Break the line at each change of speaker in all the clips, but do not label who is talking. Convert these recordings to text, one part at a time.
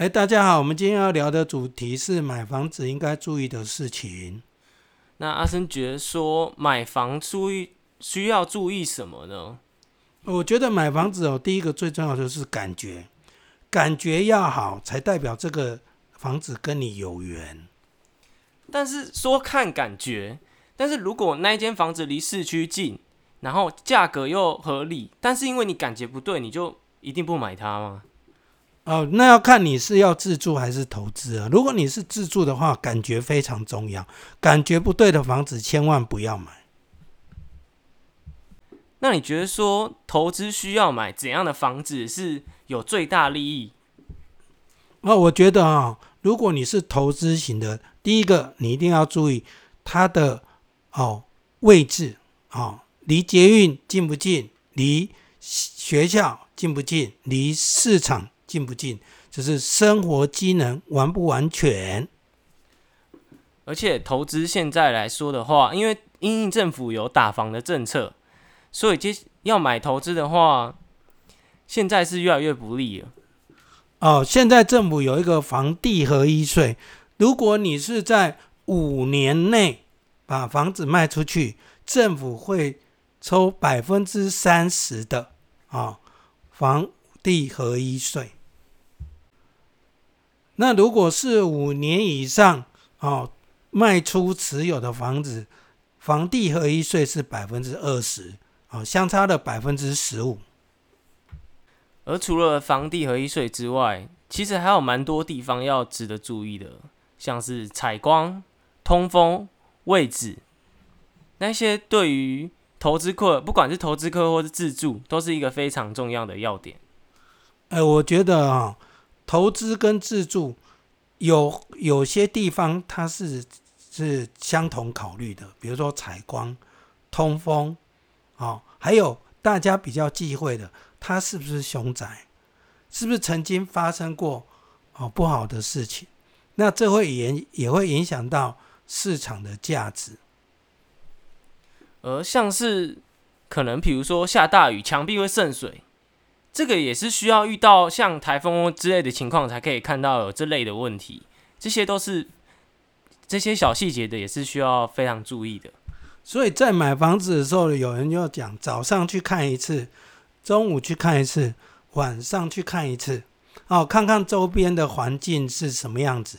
哎，大家好，我们今天要聊的主题是买房子应该注意的事情。
那阿生觉得说买房注意需要注意什么呢？
我觉得买房子哦，第一个最重要的是感觉，感觉要好，才代表这个房子跟你有缘。
但是说看感觉，但是如果那一间房子离市区近，然后价格又合理，但是因为你感觉不对，你就一定不买它吗？
哦，那要看你是要自住还是投资啊。如果你是自住的话，感觉非常重要，感觉不对的房子千万不要买。
那你觉得说投资需要买怎样的房子是有最大利益？
那我觉得啊，如果你是投资型的，第一个你一定要注意它的哦位置哦，离捷运近不近，离学校近不近，离市场。近不近，只是生活机能完不完全。
而且投资现在来说的话，因为因应政府有打房的政策，所以接要买投资的话，现在是越来越不利了。
哦，现在政府有一个房地合一税，如果你是在五年内把房子卖出去，政府会抽百分之三十的啊房地合一税。那如果是五年以上哦，卖出持有的房子，房地合一税是百分之二十，哦，相差了百分之十五。
而除了房地合一税之外，其实还有蛮多地方要值得注意的，像是采光、通风、位置，那些对于投资客，不管是投资客或是自住，都是一个非常重要的要点。
哎，我觉得啊。投资跟自住有有些地方它是是相同考虑的，比如说采光、通风，哦，还有大家比较忌讳的，它是不是凶宅，是不是曾经发生过哦不好的事情？那这会影也会影响到市场的价值。
而像是可能比如说下大雨，墙壁会渗水。这个也是需要遇到像台风之类的情况，才可以看到有这类的问题。这些都是这些小细节的，也是需要非常注意的。
所以在买房子的时候，有人就讲早上去看一次，中午去看一次，晚上去看一次，哦，看看周边的环境是什么样子。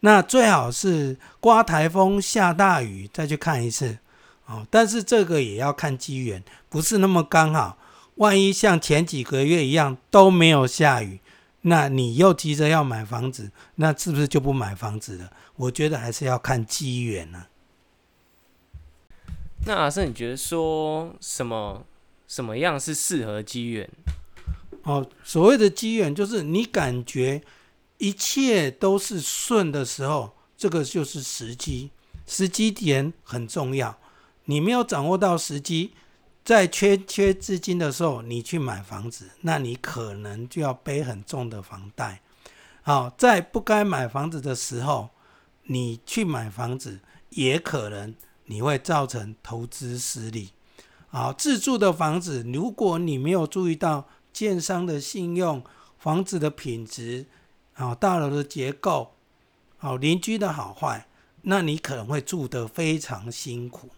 那最好是刮台风、下大雨再去看一次，哦，但是这个也要看机缘，不是那么刚好。万一像前几个月一样都没有下雨，那你又急着要买房子，那是不是就不买房子了？我觉得还是要看机缘呢。
那阿胜，你觉得说什么什么样是适合机缘？
哦，所谓的机缘就是你感觉一切都是顺的时候，这个就是时机，时机点很重要。你没有掌握到时机。在缺缺资金的时候，你去买房子，那你可能就要背很重的房贷。好，在不该买房子的时候，你去买房子，也可能你会造成投资失利。好，自住的房子，如果你没有注意到建商的信用、房子的品质、好大楼的结构、好邻居的好坏，那你可能会住得非常辛苦。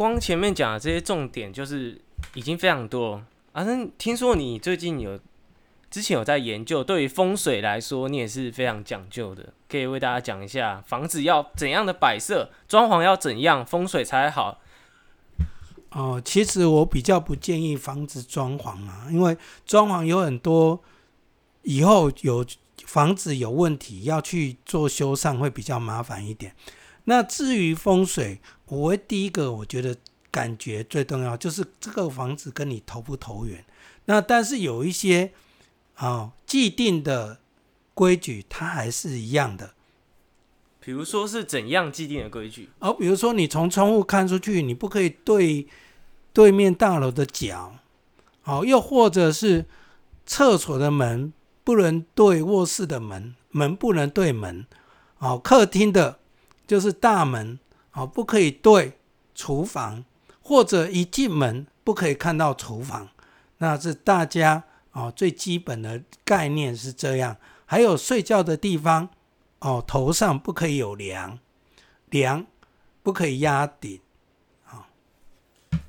光前面讲的这些重点就是已经非常多。啊，那听说你最近有之前有在研究，对于风水来说，你也是非常讲究的。可以为大家讲一下，房子要怎样的摆设，装潢要怎样，风水才好。
哦，其实我比较不建议房子装潢啊，因为装潢有很多以后有房子有问题要去做修缮，会比较麻烦一点。那至于风水，我会第一个，我觉得感觉最重要就是这个房子跟你投不投缘。那但是有一些啊既定的规矩，它还是一样的。
比如说是怎样既定的规矩？
哦，比如说你从窗户看出去，你不可以对对面大楼的角，好，又或者是厕所的门不能对卧室的门，门不能对门，好，客厅的。就是大门哦，不可以对厨房，或者一进门不可以看到厨房，那是大家哦，最基本的概念是这样。还有睡觉的地方，哦，头上不可以有梁，梁不可以压顶。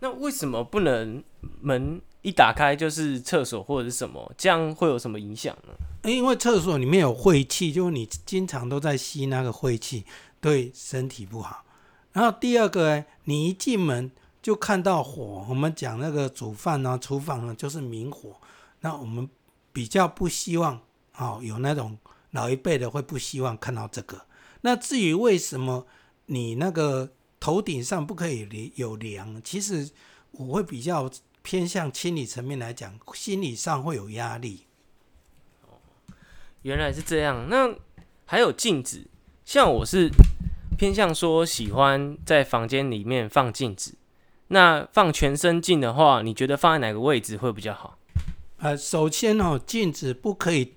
那为什么不能门一打开就是厕所或者是什么？这样会有什么影响呢？
因为厕所里面有晦气，就是你经常都在吸那个晦气，对身体不好。然后第二个呢，你一进门就看到火，我们讲那个煮饭呢，厨房呢就是明火，那我们比较不希望哦，有那种老一辈的会不希望看到这个。那至于为什么你那个？头顶上不可以有梁，其实我会比较偏向心理层面来讲，心理上会有压力。
原来是这样。那还有镜子，像我是偏向说喜欢在房间里面放镜子。那放全身镜的话，你觉得放在哪个位置会比较好？
呃，首先哦，镜子不可以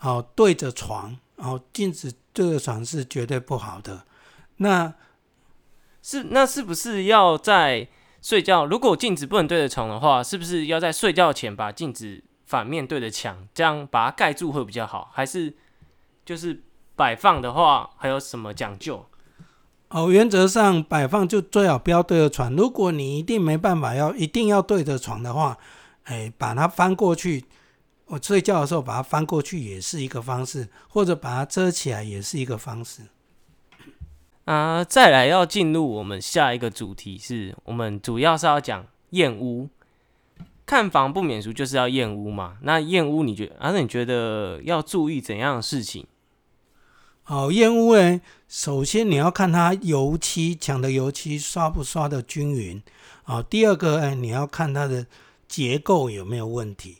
哦对着床，哦镜子对着床是绝对不好的。那
是，那是不是要在睡觉？如果镜子不能对着床的话，是不是要在睡觉前把镜子反面对着墙，这样把它盖住会比较好？还是就是摆放的话，还有什么讲究？
哦，原则上摆放就最好不要对着床。如果你一定没办法要一定要对着床的话，哎，把它翻过去，我睡觉的时候把它翻过去也是一个方式，或者把它遮起来也是一个方式。
啊，再来要进入我们下一个主题，是我们主要是要讲验屋。看房不免俗，就是要验屋嘛。那验屋，你觉得啊？那你觉得要注意怎样的事情？
好，烟雾呢，首先你要看它油漆墙的油漆刷不刷的均匀。啊，第二个，哎，你要看它的结构有没有问题。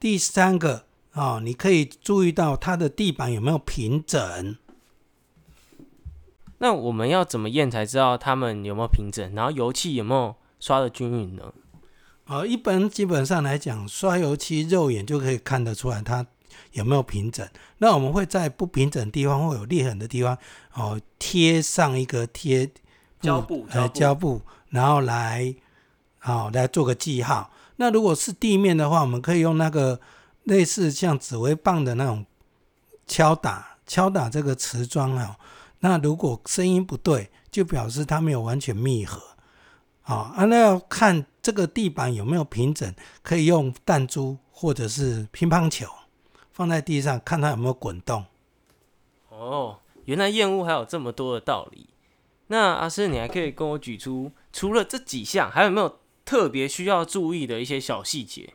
第三个，啊，你可以注意到它的地板有没有平整。
那我们要怎么验才知道它们有没有平整？然后油漆有没有刷的均匀呢？
呃，一般基本上来讲，刷油漆肉眼就可以看得出来它有没有平整。那我们会在不平整地方或有裂痕的地方，哦，贴上一个贴
胶布，
呃，胶布，然后来，好来做个记号。那如果是地面的话，我们可以用那个类似像指挥棒的那种敲打，敲打这个瓷砖啊。那如果声音不对，就表示它没有完全密合，哦啊，那要看这个地板有没有平整，可以用弹珠或者是乒乓球放在地上，看它有没有滚动。
哦，原来厌恶还有这么多的道理。那阿师，你还可以跟我举出除了这几项，还有没有特别需要注意的一些小细节？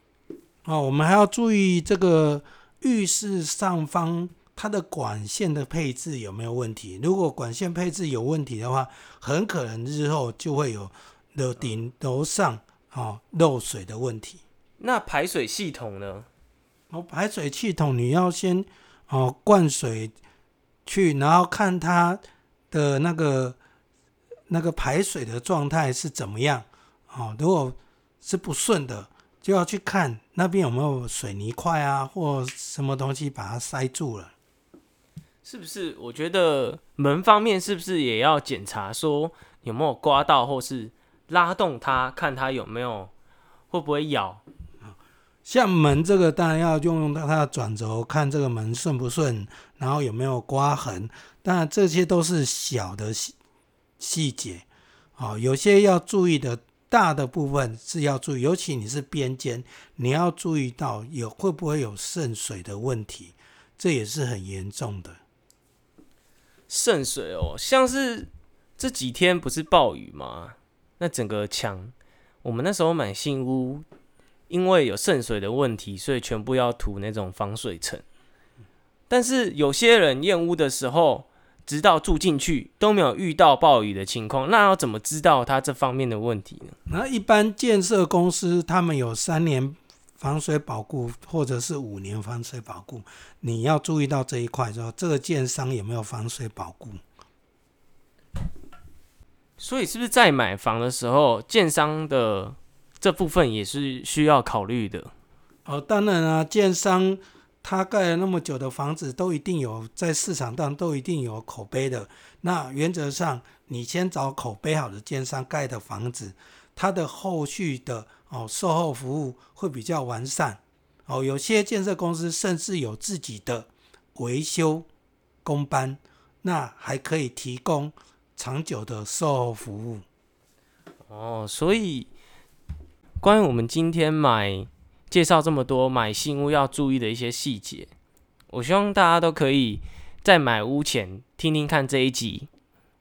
哦，我们还要注意这个浴室上方。它的管线的配置有没有问题？如果管线配置有问题的话，很可能日后就会有楼顶楼上哦漏水的问题。
那排水系统呢？
哦，排水系统你要先哦灌水去，然后看它的那个那个排水的状态是怎么样。哦，如果是不顺的，就要去看那边有没有水泥块啊，或什么东西把它塞住了。
是不是？我觉得门方面是不是也要检查，说有没有刮到，或是拉动它，看它有没有会不会咬？
像门这个，当然要用用到它的转轴，看这个门顺不顺，然后有没有刮痕。当然这些都是小的细细节，好，有些要注意的，大的部分是要注意，尤其你是边间，你要注意到有会不会有渗水的问题，这也是很严重的。
渗水哦，像是这几天不是暴雨吗？那整个墙，我们那时候买新屋，因为有渗水的问题，所以全部要涂那种防水层。但是有些人验屋的时候，直到住进去都没有遇到暴雨的情况，那要怎么知道他这方面的问题呢？
那一般建设公司他们有三年。防水保固或者是五年防水保固，你要注意到这一块，说这个建商有没有防水保固。
所以是不是在买房的时候，建商的这部分也是需要考虑的？
哦，当然啊，建商他盖了那么久的房子，都一定有在市场上都一定有口碑的。那原则上，你先找口碑好的建商盖的房子，它的后续的。哦，售后服务会比较完善，哦，有些建设公司甚至有自己的维修工班，那还可以提供长久的售后服务。
哦，所以关于我们今天买介绍这么多买新屋要注意的一些细节，我希望大家都可以在买屋前听听看这一集，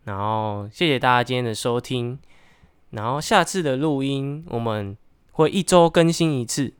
然后谢谢大家今天的收听，然后下次的录音我们会一周更新一次。